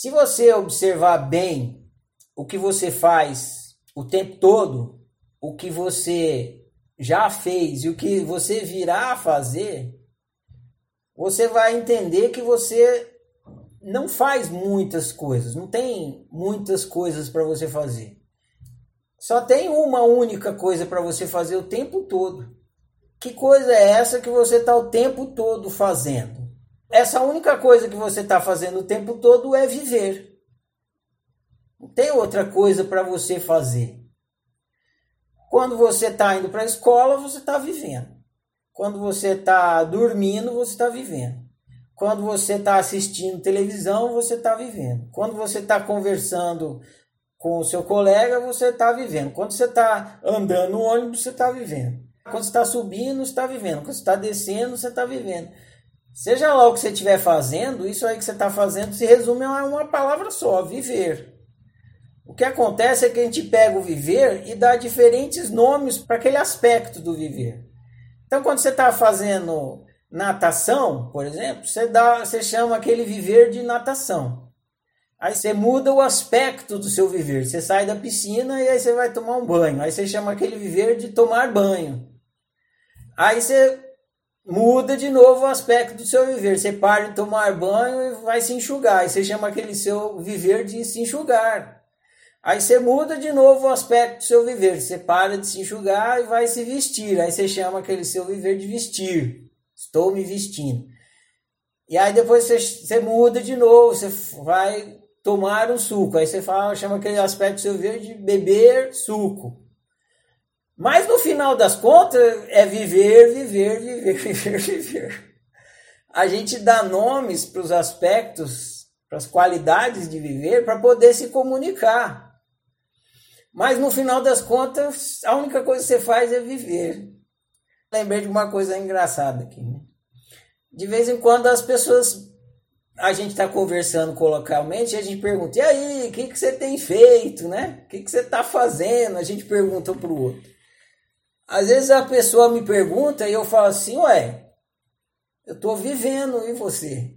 Se você observar bem o que você faz o tempo todo, o que você já fez e o que você virá a fazer, você vai entender que você não faz muitas coisas, não tem muitas coisas para você fazer. Só tem uma única coisa para você fazer o tempo todo. Que coisa é essa que você está o tempo todo fazendo? Essa única coisa que você está fazendo o tempo todo é viver. Não tem outra coisa para você fazer. Quando você está indo para a escola, você está vivendo. Quando você está dormindo, você está vivendo. Quando você está assistindo televisão, você está vivendo. Quando você está conversando com o seu colega, você está vivendo. Quando você está andando no ônibus, você está vivendo. Quando você está subindo, você está vivendo. Quando você está descendo, você está vivendo. Seja lá o que você estiver fazendo, isso aí que você está fazendo se resume a uma palavra só: viver. O que acontece é que a gente pega o viver e dá diferentes nomes para aquele aspecto do viver. Então, quando você está fazendo natação, por exemplo, você, dá, você chama aquele viver de natação. Aí você muda o aspecto do seu viver. Você sai da piscina e aí você vai tomar um banho. Aí você chama aquele viver de tomar banho. Aí você muda de novo o aspecto do seu viver. Você para de tomar banho e vai se enxugar. Aí você chama aquele seu viver de se enxugar. Aí você muda de novo o aspecto do seu viver. Você para de se enxugar e vai se vestir. Aí você chama aquele seu viver de vestir. Estou me vestindo. E aí depois você, você muda de novo. Você vai tomar um suco. Aí você fala, chama aquele aspecto do seu viver de beber suco. Mas no final das contas é viver, viver, viver, viver, viver. A gente dá nomes para os aspectos, para as qualidades de viver, para poder se comunicar. Mas no final das contas, a única coisa que você faz é viver. Lembrei de uma coisa engraçada aqui. Né? De vez em quando as pessoas a gente está conversando colocalmente e a gente pergunta: e aí, o que, que você tem feito, né? O que, que você está fazendo? A gente pergunta para o outro. Às vezes a pessoa me pergunta e eu falo assim: ué, eu estou vivendo e você?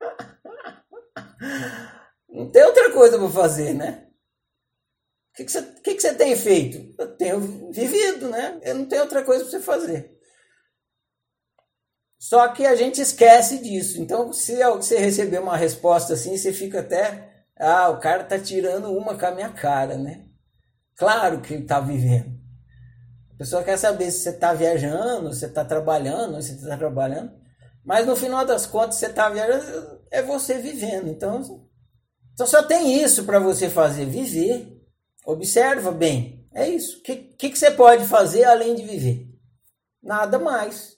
Não tem outra coisa para fazer, né? O que, que, você, que, que você tem feito? Eu tenho vivido, né? Eu não tenho outra coisa para você fazer. Só que a gente esquece disso. Então, se você receber uma resposta assim, você fica até. Ah, o cara tá tirando uma com a minha cara, né? Claro que ele tá vivendo. Pessoa quer saber se você está viajando, se você está trabalhando, se você está trabalhando. Mas no final das contas, você está viajando, é você vivendo. Então, então só tem isso para você fazer: viver. Observa bem. É isso. O que, que, que você pode fazer além de viver? Nada mais.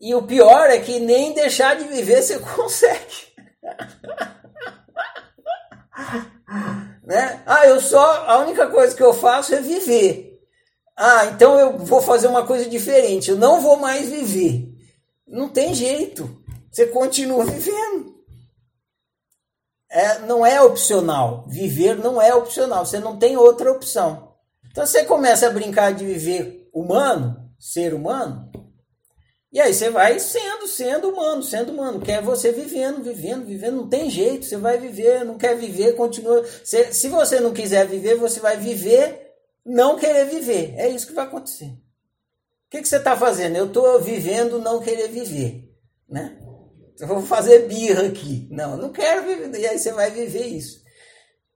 E o pior é que nem deixar de viver você consegue. né? Ah, eu só. A única coisa que eu faço é viver. Ah, então eu vou fazer uma coisa diferente. Eu não vou mais viver. Não tem jeito. Você continua vivendo. É, não é opcional. Viver não é opcional. Você não tem outra opção. Então você começa a brincar de viver humano, ser humano, e aí você vai sendo, sendo humano, sendo humano. Quer você vivendo, vivendo, vivendo. Não tem jeito, você vai viver, não quer viver, continua. Se, se você não quiser viver, você vai viver, não querer viver. É isso que vai acontecer. O que, que você está fazendo? Eu estou vivendo, não querer viver. Né? Eu vou fazer birra aqui. Não, não quero viver. E aí você vai viver isso.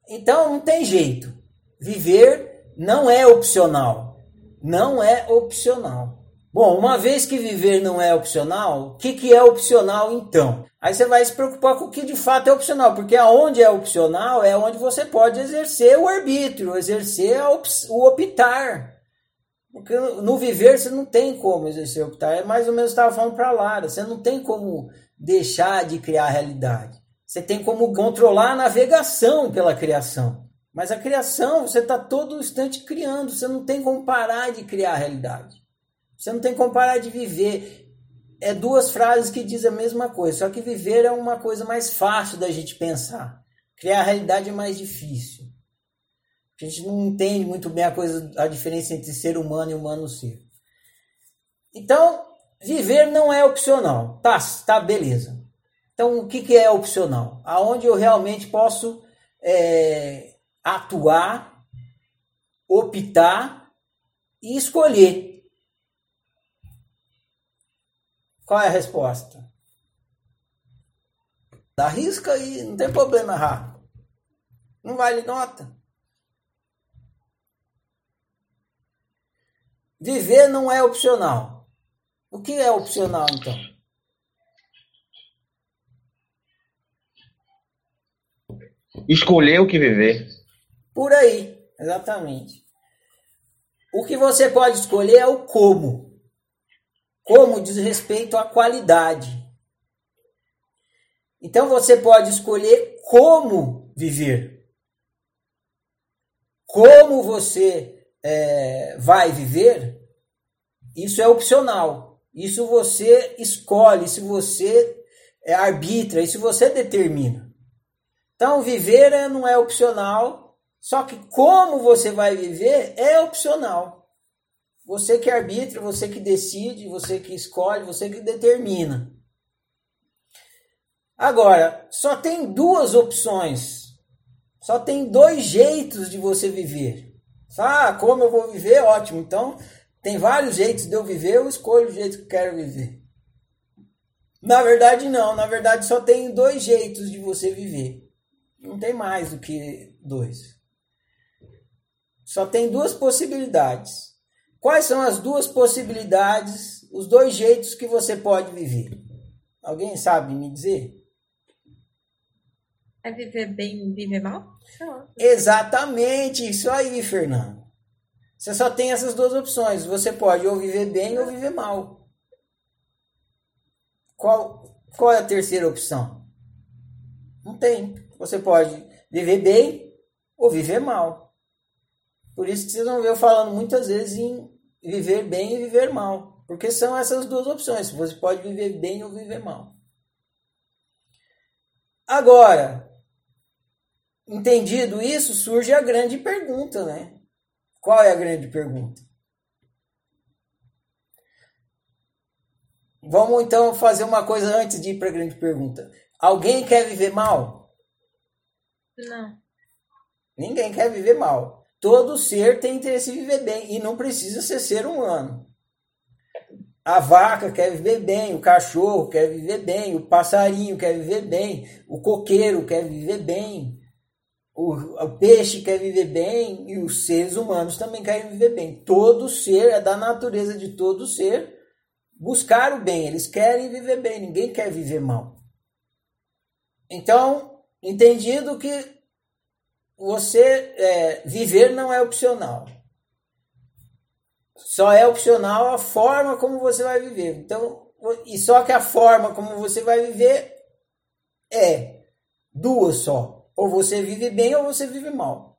Então não tem jeito. Viver não é opcional. Não é opcional. Bom, uma vez que viver não é opcional, o que, que é opcional então? Aí você vai se preocupar com o que de fato é opcional, porque aonde é opcional é onde você pode exercer o arbítrio, exercer op o optar. Porque no viver você não tem como exercer o optar. É mais ou menos estava falando para Lara, você não tem como deixar de criar a realidade. Você tem como controlar a navegação pela criação. Mas a criação, você está todo instante criando, você não tem como parar de criar a realidade. Você não tem como parar de viver. É duas frases que dizem a mesma coisa, só que viver é uma coisa mais fácil da gente pensar. Criar a realidade é mais difícil. A gente não entende muito bem a coisa, a diferença entre ser humano e humano ser. Então, viver não é opcional. Tá, tá, beleza. Então, o que, que é opcional? Aonde eu realmente posso é, atuar, optar e escolher. Qual é a resposta? Dá risca aí, não tem problema errar. Não vale nota. Viver não é opcional. O que é opcional então? Escolher o que viver. Por aí, exatamente. O que você pode escolher é o como. Como diz respeito à qualidade. Então você pode escolher como viver. Como você é, vai viver, isso é opcional. Isso você escolhe, isso você é, arbitra, isso você determina. Então, viver é, não é opcional, só que como você vai viver é opcional. Você que arbitra, você que decide, você que escolhe, você que determina. Agora, só tem duas opções. Só tem dois jeitos de você viver. Ah, como eu vou viver? Ótimo. Então, tem vários jeitos de eu viver, eu escolho o jeito que quero viver. Na verdade, não. Na verdade, só tem dois jeitos de você viver. Não tem mais do que dois. Só tem duas possibilidades. Quais são as duas possibilidades, os dois jeitos que você pode viver? Alguém sabe me dizer? É viver bem e viver mal? Exatamente, isso aí, Fernando. Você só tem essas duas opções. Você pode ou viver bem ou viver mal. Qual, qual é a terceira opção? Não tem. Você pode viver bem ou viver mal. Por isso que vocês vão ver eu falando muitas vezes em viver bem e viver mal. Porque são essas duas opções. Você pode viver bem ou viver mal. Agora, Entendido isso, surge a grande pergunta, né? Qual é a grande pergunta? Vamos então fazer uma coisa antes de ir para a grande pergunta. Alguém quer viver mal? Não. Ninguém quer viver mal. Todo ser tem interesse em viver bem e não precisa ser ser humano. A vaca quer viver bem, o cachorro quer viver bem, o passarinho quer viver bem, o coqueiro quer viver bem, o, o, peixe quer viver bem e os seres humanos também querem viver bem. Todo ser, é da natureza de todo ser buscar o bem. Eles querem viver bem, ninguém quer viver mal. Então, entendido que você é, viver não é opcional. Só é opcional a forma como você vai viver. Então, e só que a forma como você vai viver é duas só ou você vive bem ou você vive mal.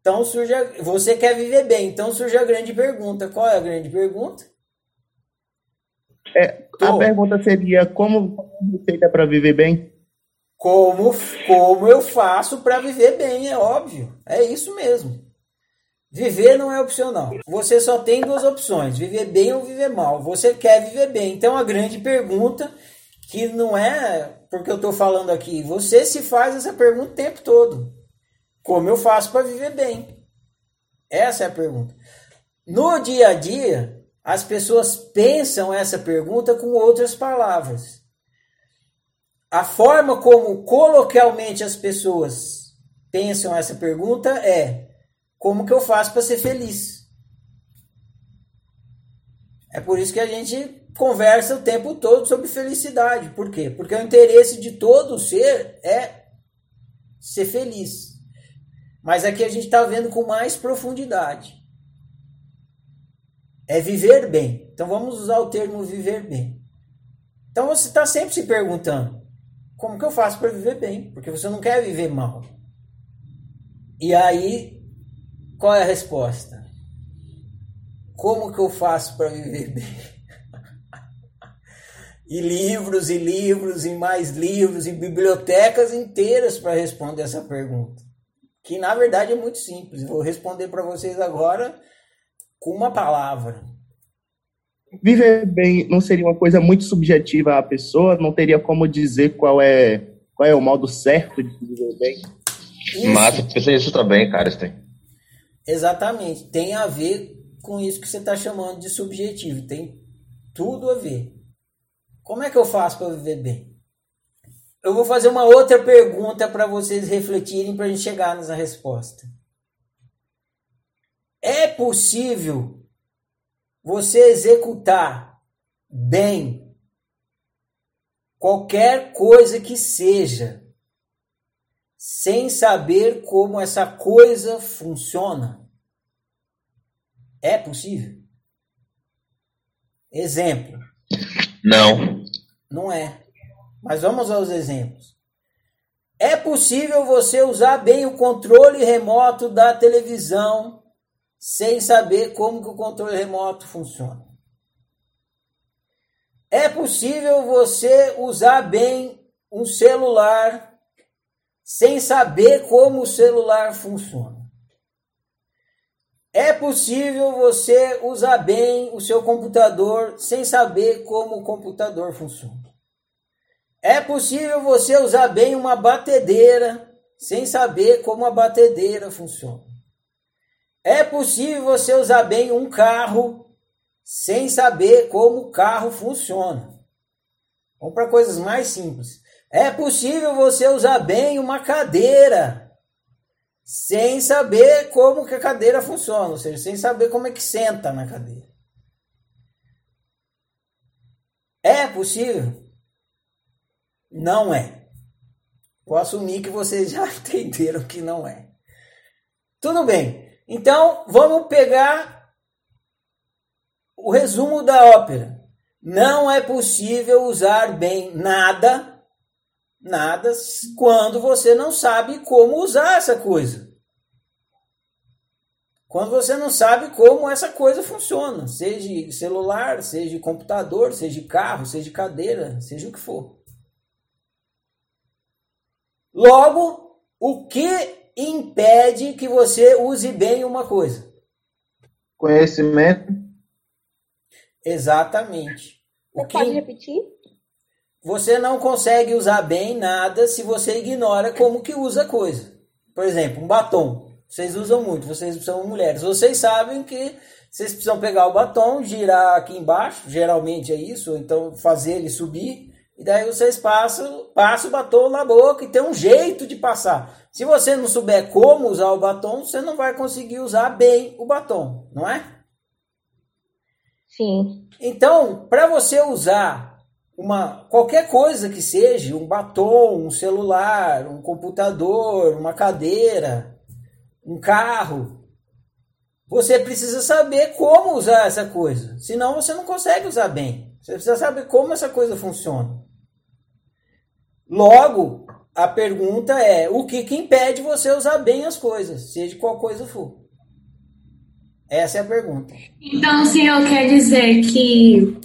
Então surge a, você quer viver bem, então surge a grande pergunta. Qual é a grande pergunta? É, a pergunta seria como receita para viver bem? Como como eu faço para viver bem, é óbvio. É isso mesmo. Viver não é opcional. Você só tem duas opções: viver bem ou viver mal. Você quer viver bem. Então a grande pergunta que não é porque eu estou falando aqui, você se faz essa pergunta o tempo todo. Como eu faço para viver bem? Essa é a pergunta. No dia a dia, as pessoas pensam essa pergunta com outras palavras. A forma como coloquialmente as pessoas pensam essa pergunta é: como que eu faço para ser feliz? É por isso que a gente conversa o tempo todo sobre felicidade. Por quê? Porque o interesse de todo ser é ser feliz. Mas aqui a gente está vendo com mais profundidade. É viver bem. Então vamos usar o termo viver bem. Então você está sempre se perguntando: como que eu faço para viver bem? Porque você não quer viver mal. E aí, qual é a resposta? Como que eu faço para viver bem? e livros e livros e mais livros e bibliotecas inteiras para responder essa pergunta. Que na verdade é muito simples. Vou responder para vocês agora com uma palavra. Viver bem não seria uma coisa muito subjetiva à pessoa? Não teria como dizer qual é, qual é o modo certo de viver bem? Isso, Massa, pensa nisso também, cara. Isso tem. exatamente. Tem a ver com isso que você está chamando de subjetivo. Tem tudo a ver. Como é que eu faço para viver bem? Eu vou fazer uma outra pergunta para vocês refletirem para a gente chegar nessa resposta. É possível você executar bem qualquer coisa que seja sem saber como essa coisa funciona? É possível? Exemplo. Não. Não é. Mas vamos aos exemplos. É possível você usar bem o controle remoto da televisão sem saber como que o controle remoto funciona. É possível você usar bem um celular sem saber como o celular funciona. É possível você usar bem o seu computador sem saber como o computador funciona. É possível você usar bem uma batedeira sem saber como a batedeira funciona. É possível você usar bem um carro sem saber como o carro funciona. Vamos para coisas mais simples. É possível você usar bem uma cadeira sem saber como que a cadeira funciona, ou seja, sem saber como é que senta na cadeira. É possível? Não é. Vou assumir que vocês já entenderam que não é. Tudo bem. Então, vamos pegar o resumo da ópera. Não é possível usar bem nada, nada, quando você não sabe como usar essa coisa. Quando você não sabe como essa coisa funciona, seja celular, seja computador, seja carro, seja cadeira, seja o que for. Logo, o que impede que você use bem uma coisa? Conhecimento. Exatamente. O Você que pode repetir? você não consegue usar bem nada se você ignora como que usa a coisa. Por exemplo, um batom. Vocês usam muito, vocês são mulheres. Vocês sabem que vocês precisam pegar o batom, girar aqui embaixo, geralmente é isso, ou então fazer ele subir, e daí vocês passam, passam o batom na boca e tem um jeito de passar. Se você não souber como usar o batom, você não vai conseguir usar bem o batom, não é? Sim. Então, para você usar uma qualquer coisa que seja, um batom, um celular, um computador, uma cadeira, um carro, você precisa saber como usar essa coisa. Senão você não consegue usar bem. Você precisa saber como essa coisa funciona. Logo, a pergunta é: o que, que impede você usar bem as coisas, seja qual coisa for? Essa é a pergunta. Então, o senhor quer dizer que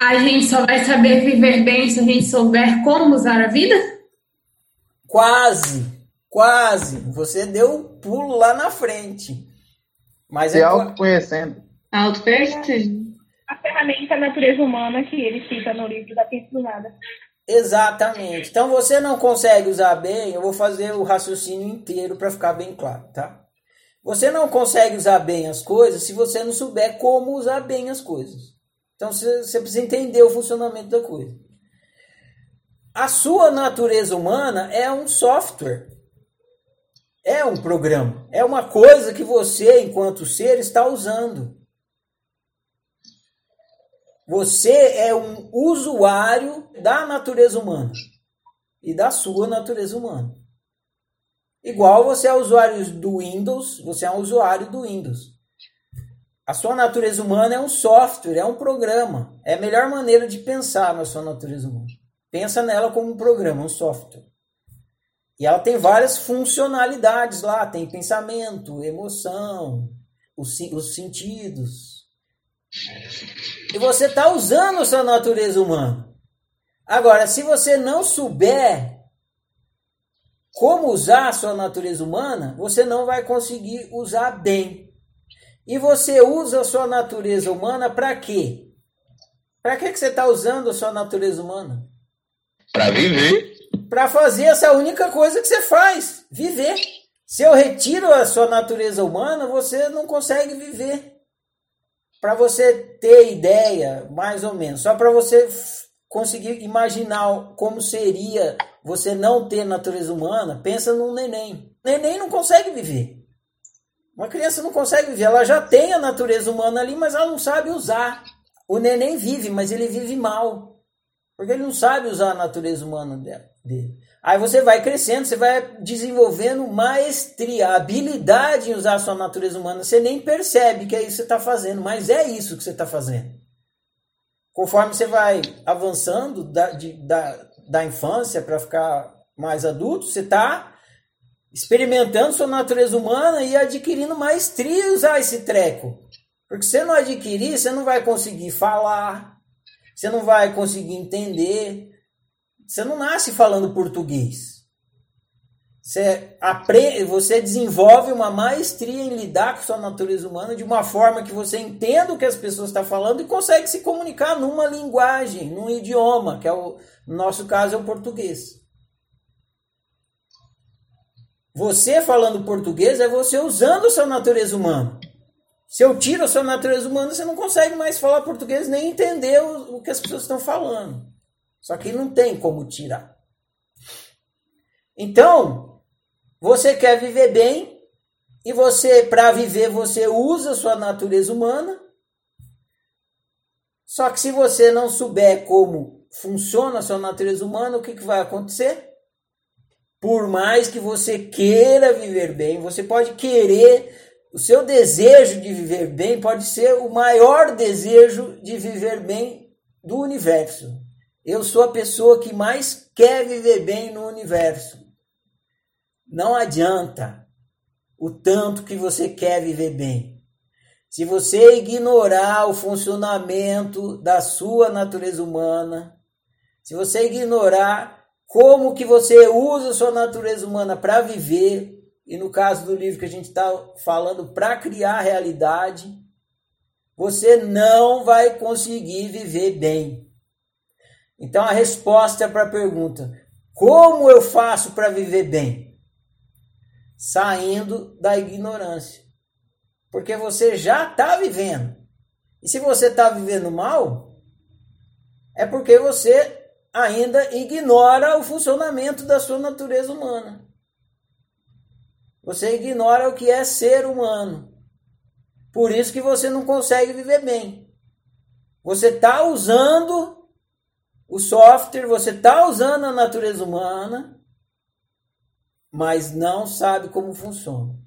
a gente só vai saber viver bem se a gente souber como usar a vida? Quase, quase. Você deu um pulo lá na frente. Mas Se é autoconhecendo. Autoconhecimento. a ferramenta natureza humana que ele cita no livro da Ciência do Nada. Exatamente. Então você não consegue usar bem, eu vou fazer o raciocínio inteiro para ficar bem claro, tá? Você não consegue usar bem as coisas se você não souber como usar bem as coisas. Então você, precisa entender o funcionamento da coisa. A sua natureza humana é um software. É um programa. É uma coisa que você, enquanto ser, está usando. Você é um usuário da natureza humana e da sua natureza humana. Igual você é usuário do Windows, você é um usuário do Windows. A sua natureza humana é um software, é um programa. É a melhor maneira de pensar na sua natureza humana. Pensa nela como um programa, um software. E ela tem várias funcionalidades lá, tem pensamento, emoção, os, os sentidos. E você está usando a sua natureza humana. Agora, se você não souber como usar a sua natureza humana, você não vai conseguir usar bem. E você usa a sua natureza humana para quê? Para que, que você está usando a sua natureza humana? Para viver. Para fazer essa única coisa que você faz: viver. Se eu retiro a sua natureza humana, você não consegue viver. Para você ter ideia, mais ou menos, só para você conseguir imaginar como seria você não ter natureza humana, pensa num neném. Neném não consegue viver. Uma criança não consegue viver, ela já tem a natureza humana ali, mas ela não sabe usar. O neném vive, mas ele vive mal. Porque ele não sabe usar a natureza humana dele. Aí você vai crescendo, você vai desenvolvendo maestria, habilidade em usar a sua natureza humana. Você nem percebe que é isso que você está fazendo, mas é isso que você está fazendo. Conforme você vai avançando da, de, da, da infância para ficar mais adulto, você está experimentando sua natureza humana e adquirindo maestria em usar esse treco. Porque se você não adquirir, você não vai conseguir falar, você não vai conseguir entender. Você não nasce falando português. Você, aprende, você desenvolve uma maestria em lidar com sua natureza humana de uma forma que você entenda o que as pessoas estão falando e consegue se comunicar numa linguagem, num idioma, que é o no nosso caso é o português. Você falando português é você usando sua natureza humana. Se eu tiro a sua natureza humana, você não consegue mais falar português nem entender o, o que as pessoas estão falando. Só que não tem como tirar. Então, você quer viver bem e você, para viver, você usa sua natureza humana. Só que se você não souber como funciona a sua natureza humana, o que, que vai acontecer? Por mais que você queira viver bem, você pode querer, o seu desejo de viver bem pode ser o maior desejo de viver bem do universo. Eu sou a pessoa que mais quer viver bem no universo. Não adianta o tanto que você quer viver bem. Se você ignorar o funcionamento da sua natureza humana, se você ignorar como que você usa a sua natureza humana para viver, e no caso do livro que a gente está falando, para criar realidade, você não vai conseguir viver bem. Então a resposta para a pergunta: como eu faço para viver bem? Saindo da ignorância. Porque você já está vivendo. E se você está vivendo mal, é porque você ainda ignora o funcionamento da sua natureza humana. Você ignora o que é ser humano. Por isso que você não consegue viver bem. Você está usando o software, você está usando a natureza humana, mas não sabe como funciona.